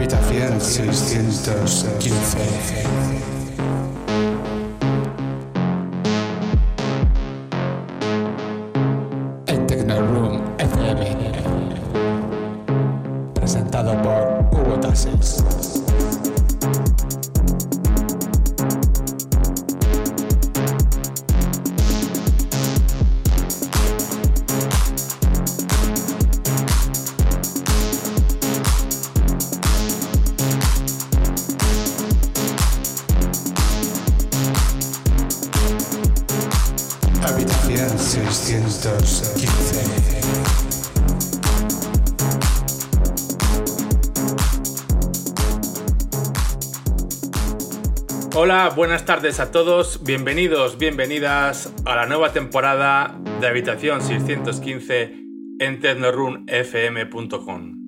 Habitación 615. Buenas tardes a todos, bienvenidos, bienvenidas a la nueva temporada de Habitación 615 en tecnorunfm.com.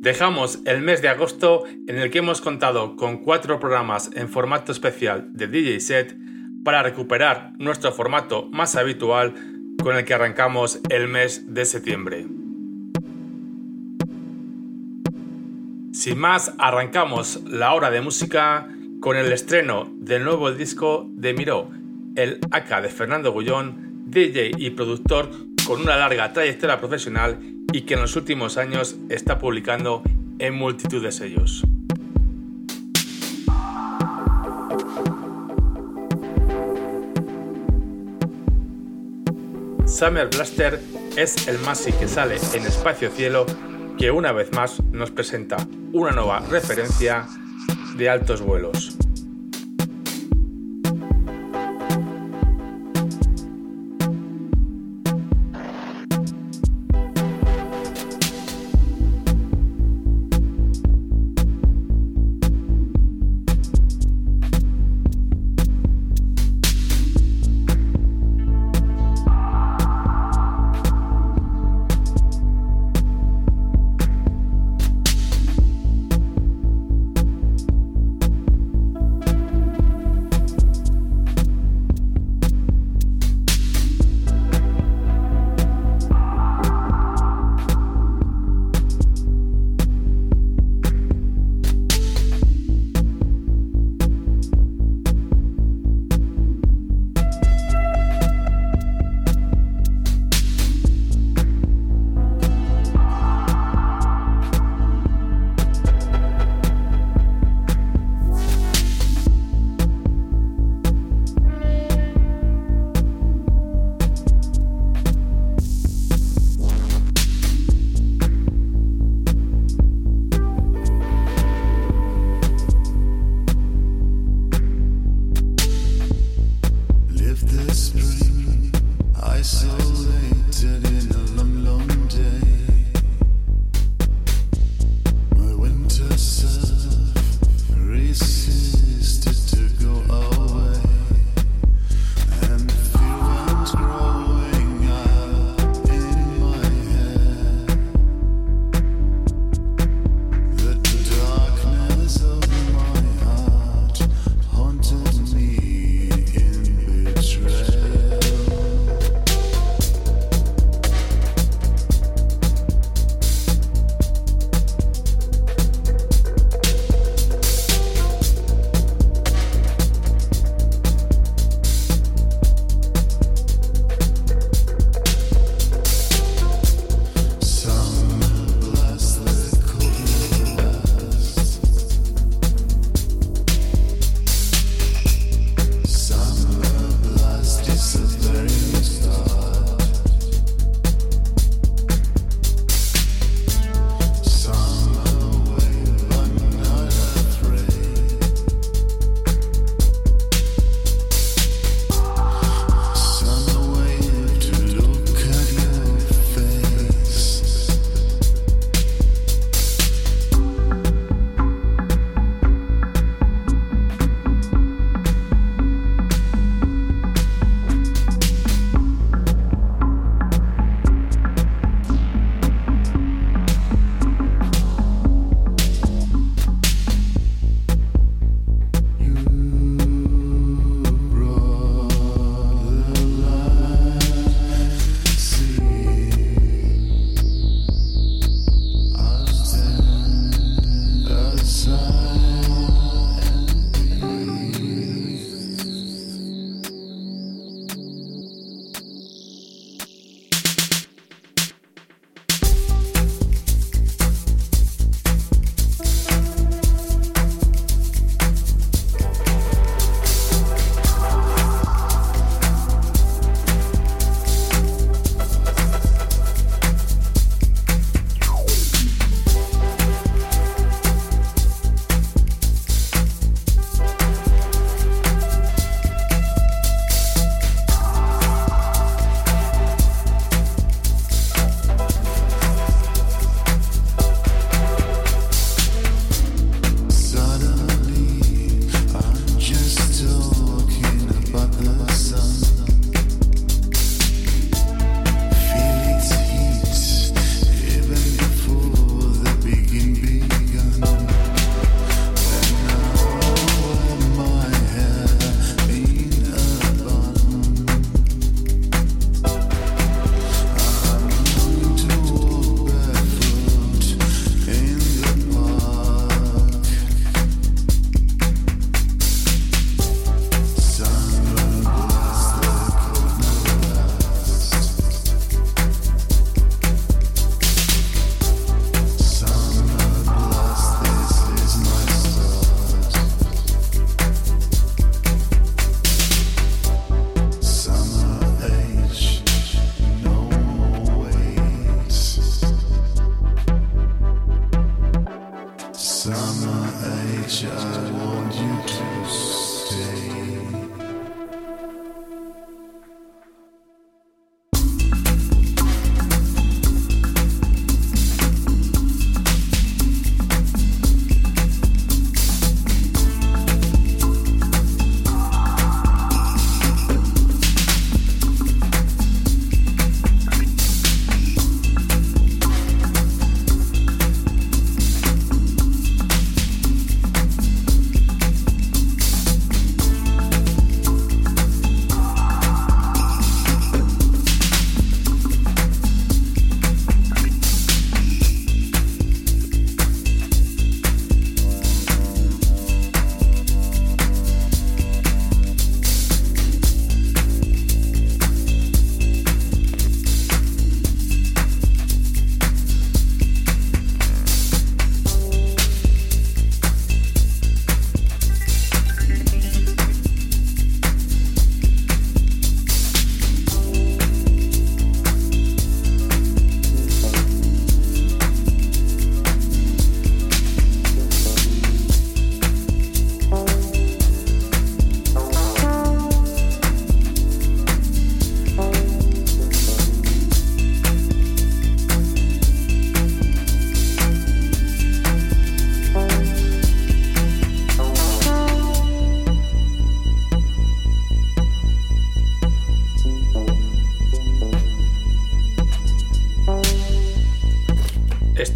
Dejamos el mes de agosto en el que hemos contado con cuatro programas en formato especial de DJ Set para recuperar nuestro formato más habitual con el que arrancamos el mes de septiembre. Sin más, arrancamos la hora de música con el estreno del nuevo disco de Miró, el AK de Fernando Gullón, DJ y productor con una larga trayectoria profesional y que en los últimos años está publicando en multitud de sellos. Summer Blaster es el Masi que sale en Espacio Cielo que una vez más nos presenta una nueva referencia de altos vuelos.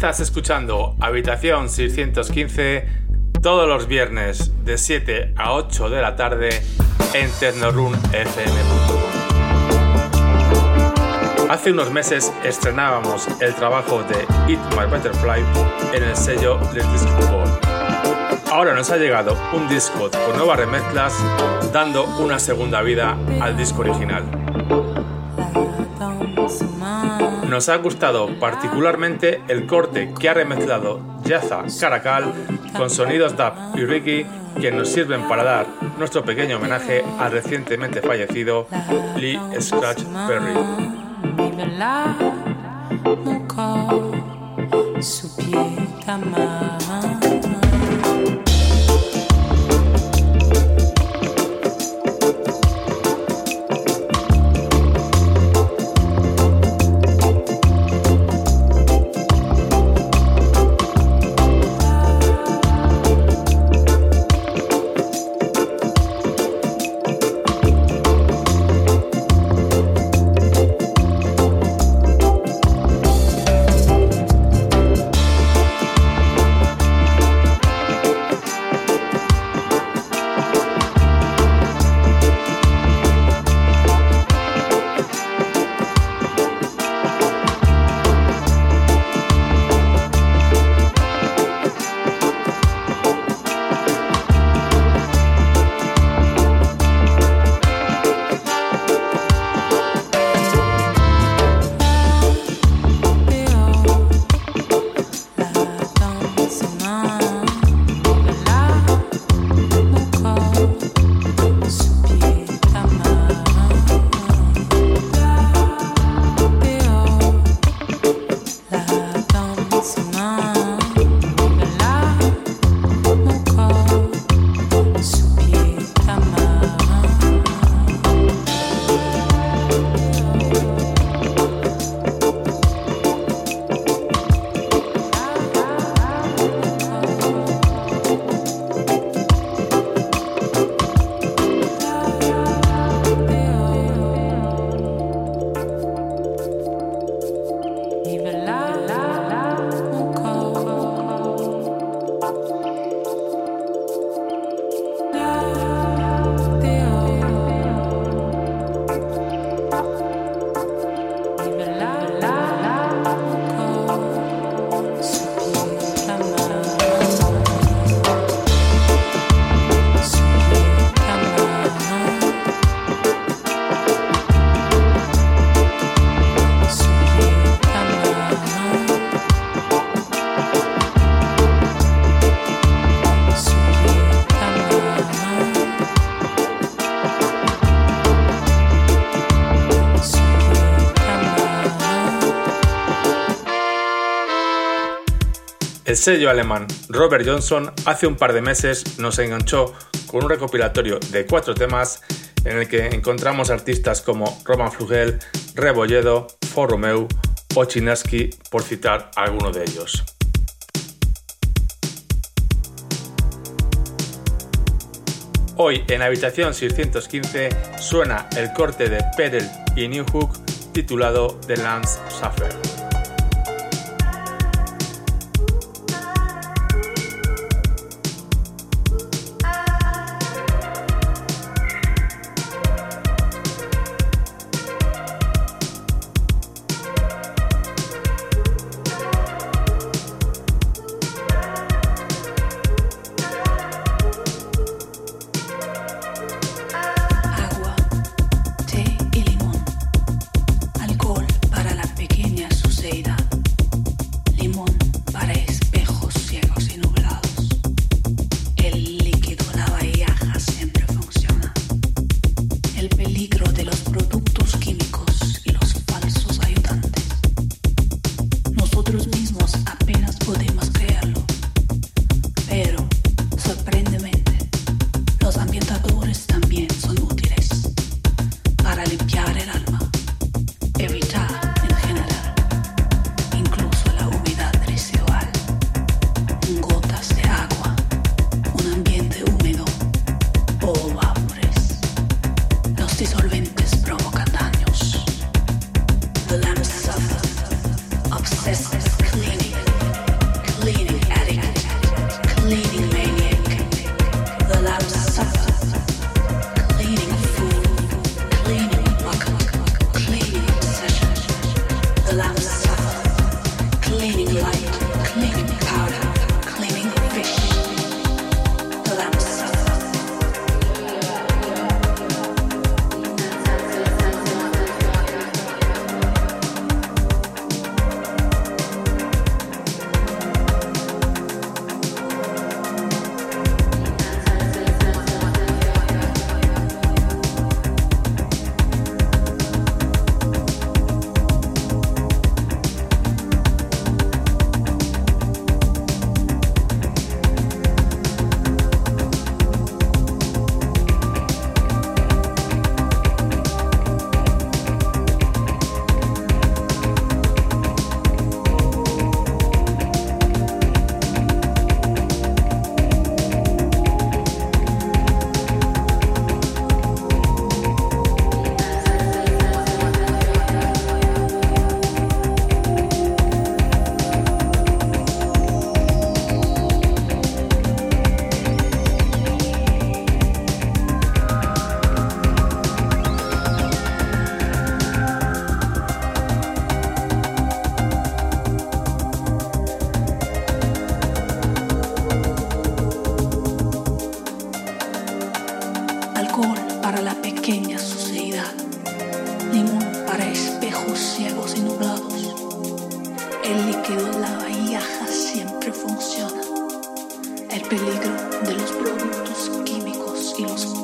Estás escuchando Habitación 615 todos los viernes de 7 a 8 de la tarde en tecnorunfm.com. Hace unos meses estrenábamos el trabajo de Eat My Butterfly en el sello Let's Disco Ahora nos ha llegado un disco con nuevas remezclas dando una segunda vida al disco original. Nos ha gustado particularmente el corte que ha remezclado Yaza Caracal con sonidos dub y Ricky que nos sirven para dar nuestro pequeño homenaje al recientemente fallecido Lee Scratch Perry. Sello alemán Robert Johnson hace un par de meses nos enganchó con un recopilatorio de cuatro temas en el que encontramos artistas como Roman Flugel, Rebolledo, Forromeu o Chinaski, por citar alguno de ellos. Hoy en Habitación 615 suena el corte de Perel y New Hook titulado The Lance Suffer.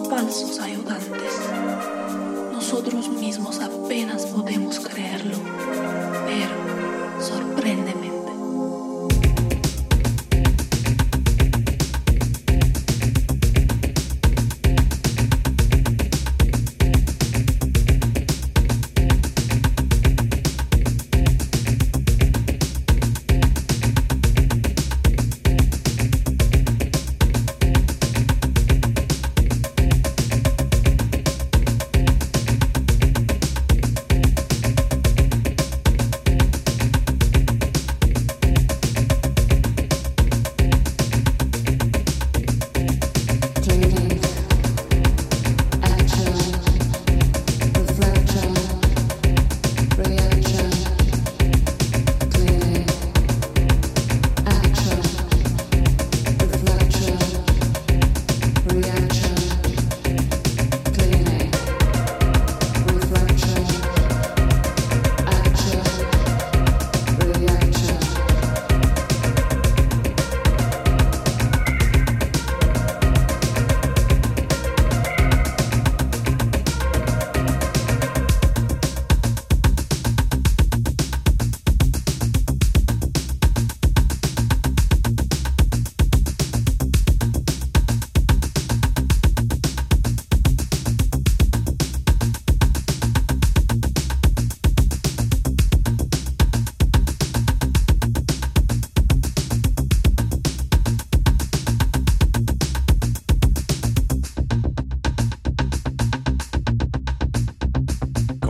Falsos ayudantes. Nosotros mismos apenas podemos creerlo, pero sorpréndeme.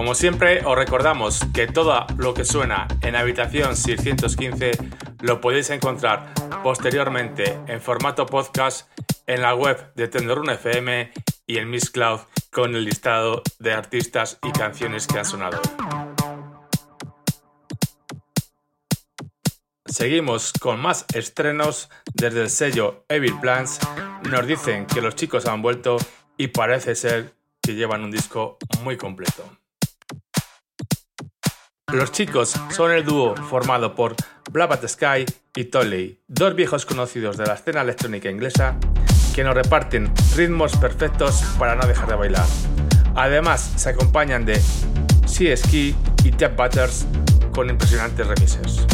Como siempre, os recordamos que todo lo que suena en Habitación 615 lo podéis encontrar posteriormente en formato podcast en la web de Tenderun FM y en Miss Cloud con el listado de artistas y canciones que han sonado. Seguimos con más estrenos desde el sello Evil Plans. Nos dicen que los chicos han vuelto y parece ser que llevan un disco muy completo. Los chicos son el dúo formado por Blabat Sky y Tolley, dos viejos conocidos de la escena electrónica inglesa que nos reparten ritmos perfectos para no dejar de bailar. Además, se acompañan de Sea Ski y Jeff Butters con impresionantes remises.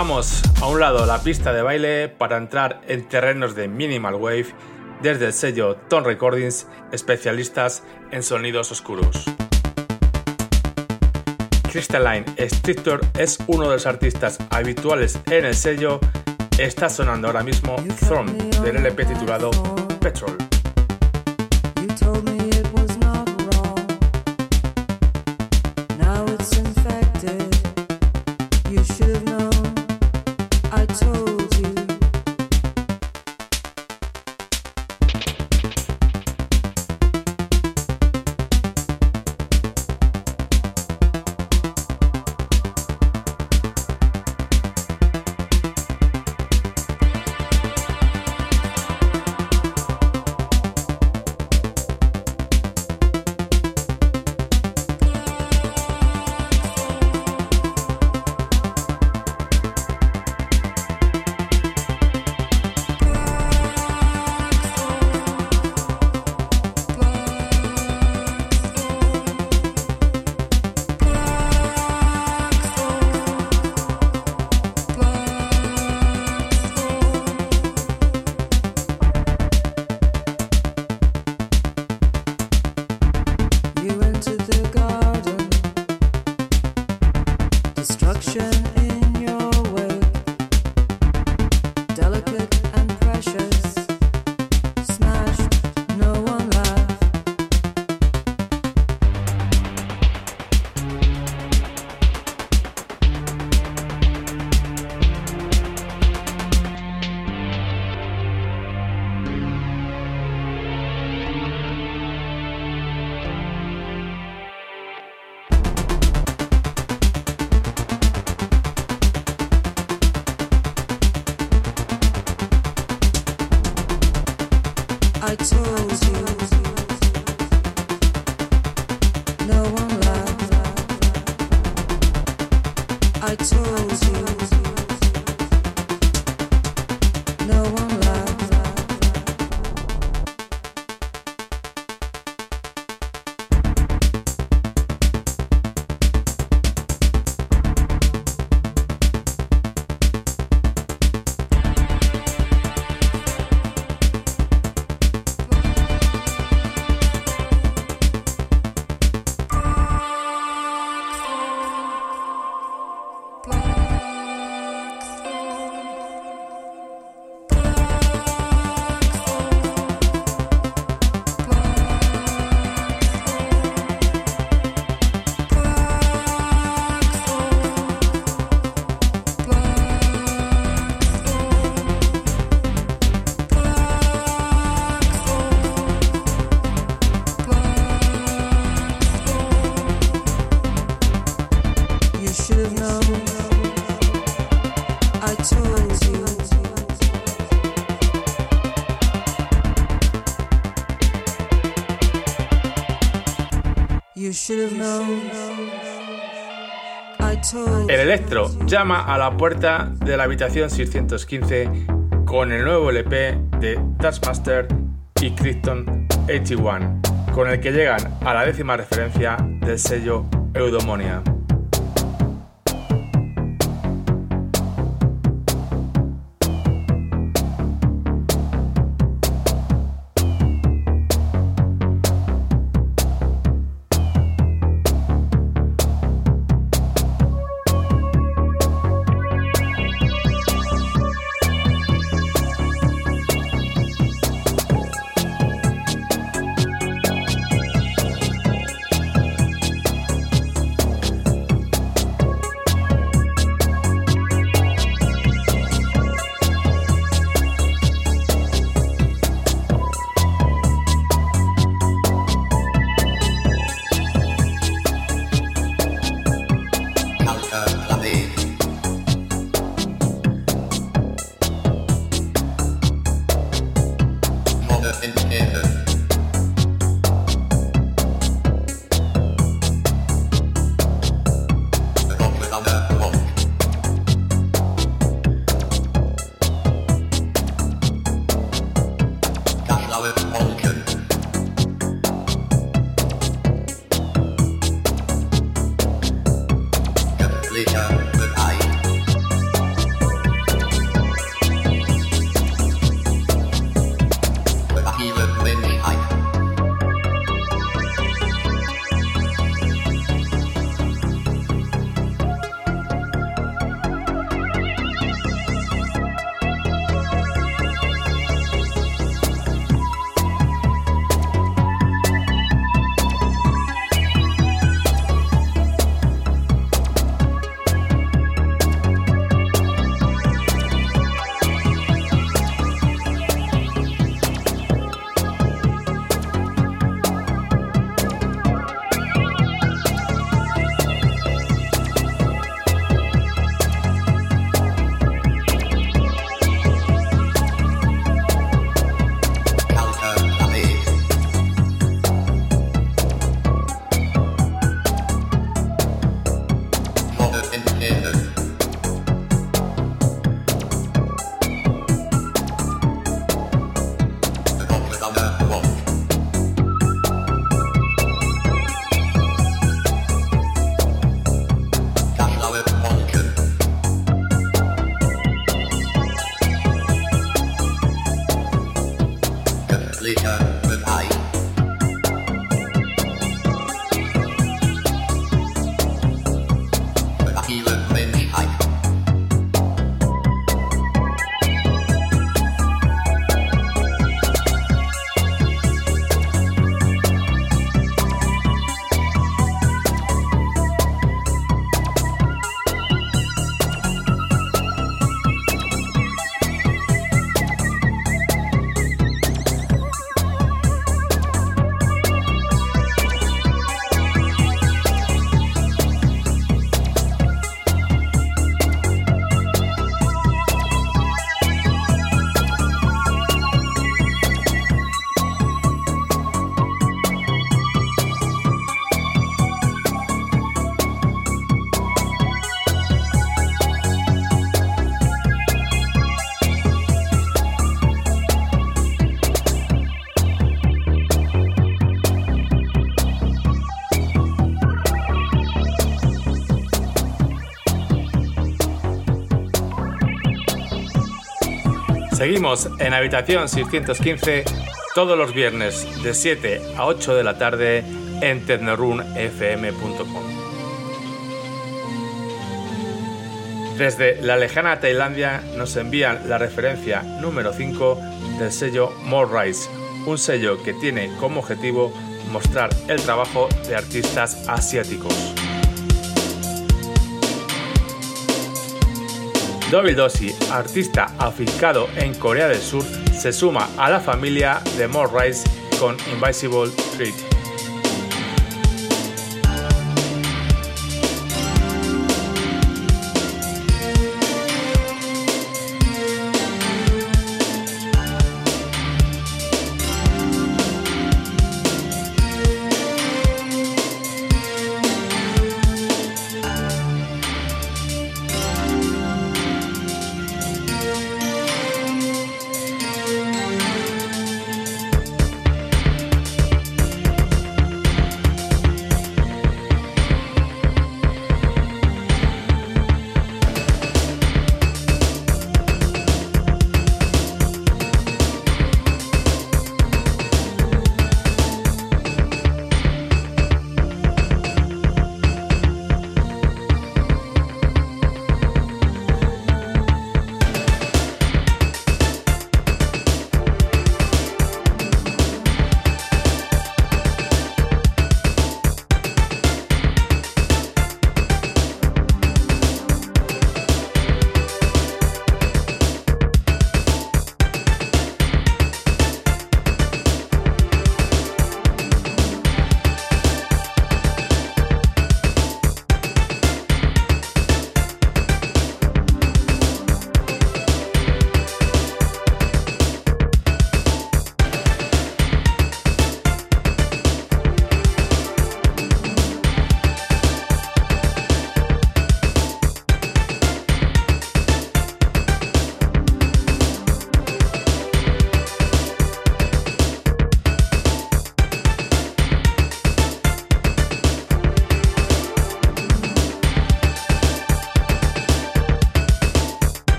Dejamos a un lado la pista de baile para entrar en terrenos de minimal wave desde el sello Tone Recordings, especialistas en sonidos oscuros. Crystalline Strictor es uno de los artistas habituales en el sello. Está sonando ahora mismo Thorn del LP titulado Petrol. Llama a la puerta de la habitación 615 con el nuevo LP de Master y Krypton 81, con el que llegan a la décima referencia del sello Eudomonia. Seguimos en habitación 615 todos los viernes de 7 a 8 de la tarde en tecnorunfm.com. Desde la lejana Tailandia nos envían la referencia número 5 del sello More Rise, un sello que tiene como objetivo mostrar el trabajo de artistas asiáticos. Double Dossi, artista afincado en Corea del Sur, se suma a la familia de More con Invisible Treat.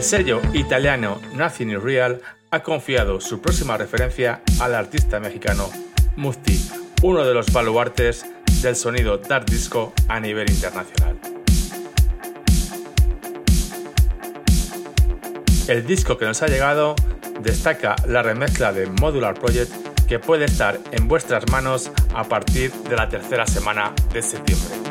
El sello italiano Nothing is Real ha confiado su próxima referencia al artista mexicano Mufti, uno de los baluartes del sonido dark disco a nivel internacional. El disco que nos ha llegado destaca la remezcla de Modular Project que puede estar en vuestras manos a partir de la tercera semana de septiembre.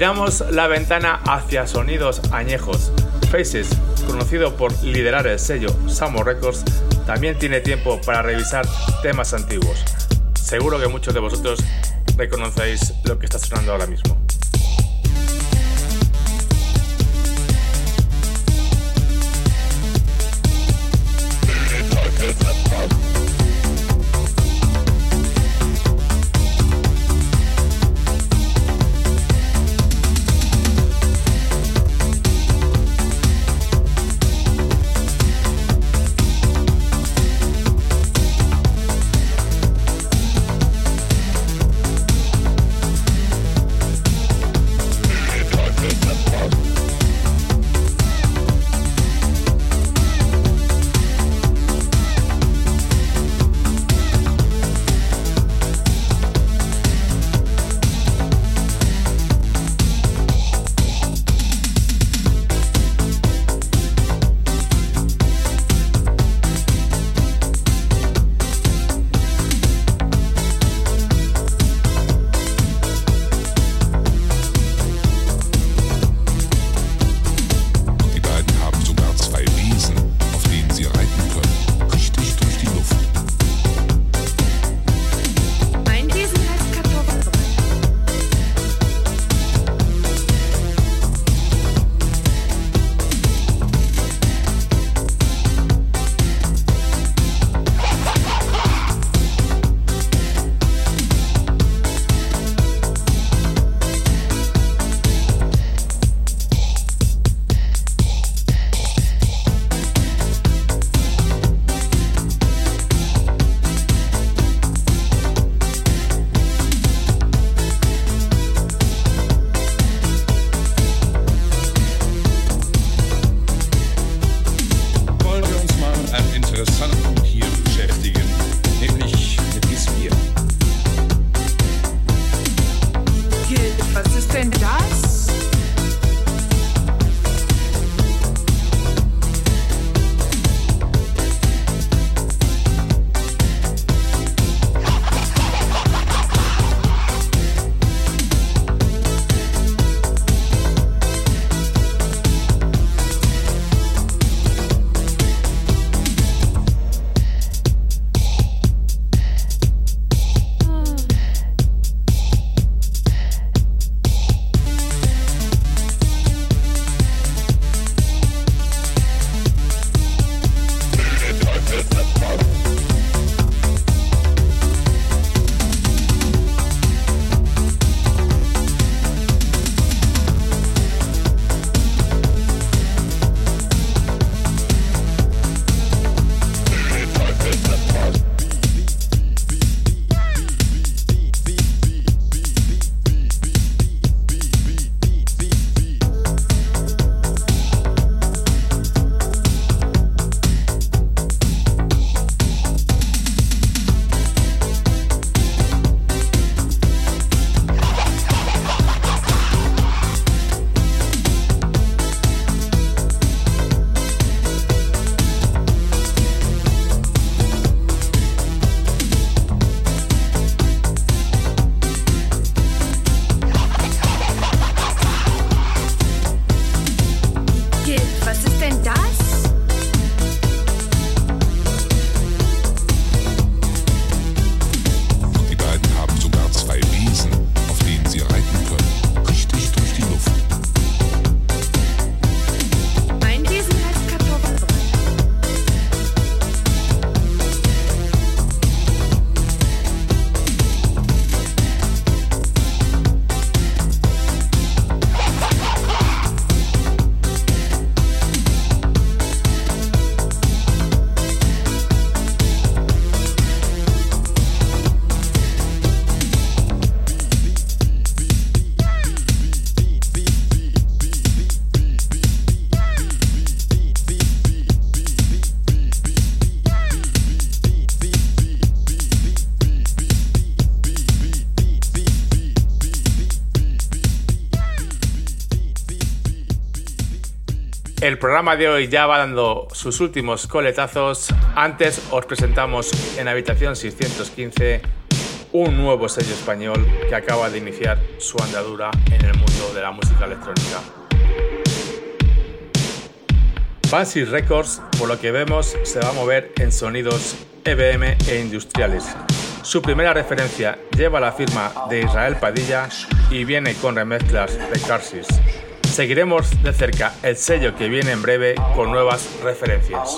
Giramos la ventana hacia sonidos añejos. Faces, conocido por liderar el sello Samo Records, también tiene tiempo para revisar temas antiguos. Seguro que muchos de vosotros reconocéis lo que está sonando ahora mismo. El programa de hoy ya va dando sus últimos coletazos. Antes os presentamos en habitación 615 un nuevo sello español que acaba de iniciar su andadura en el mundo de la música electrónica. Fancy Records, por lo que vemos, se va a mover en sonidos EBM e industriales. Su primera referencia lleva la firma de Israel Padilla y viene con remezclas de Carsis. Seguiremos de cerca el sello que viene en breve con nuevas referencias.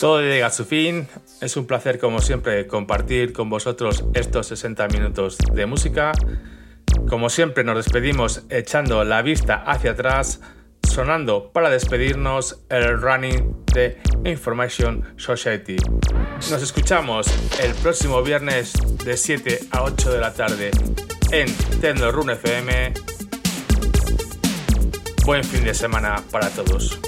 Todo llega a su fin. Es un placer, como siempre, compartir con vosotros estos 60 minutos de música. Como siempre, nos despedimos echando la vista hacia atrás, sonando para despedirnos el running de Information Society. Nos escuchamos el próximo viernes de 7 a 8 de la tarde en Tecno Run FM. Buen fin de semana para todos.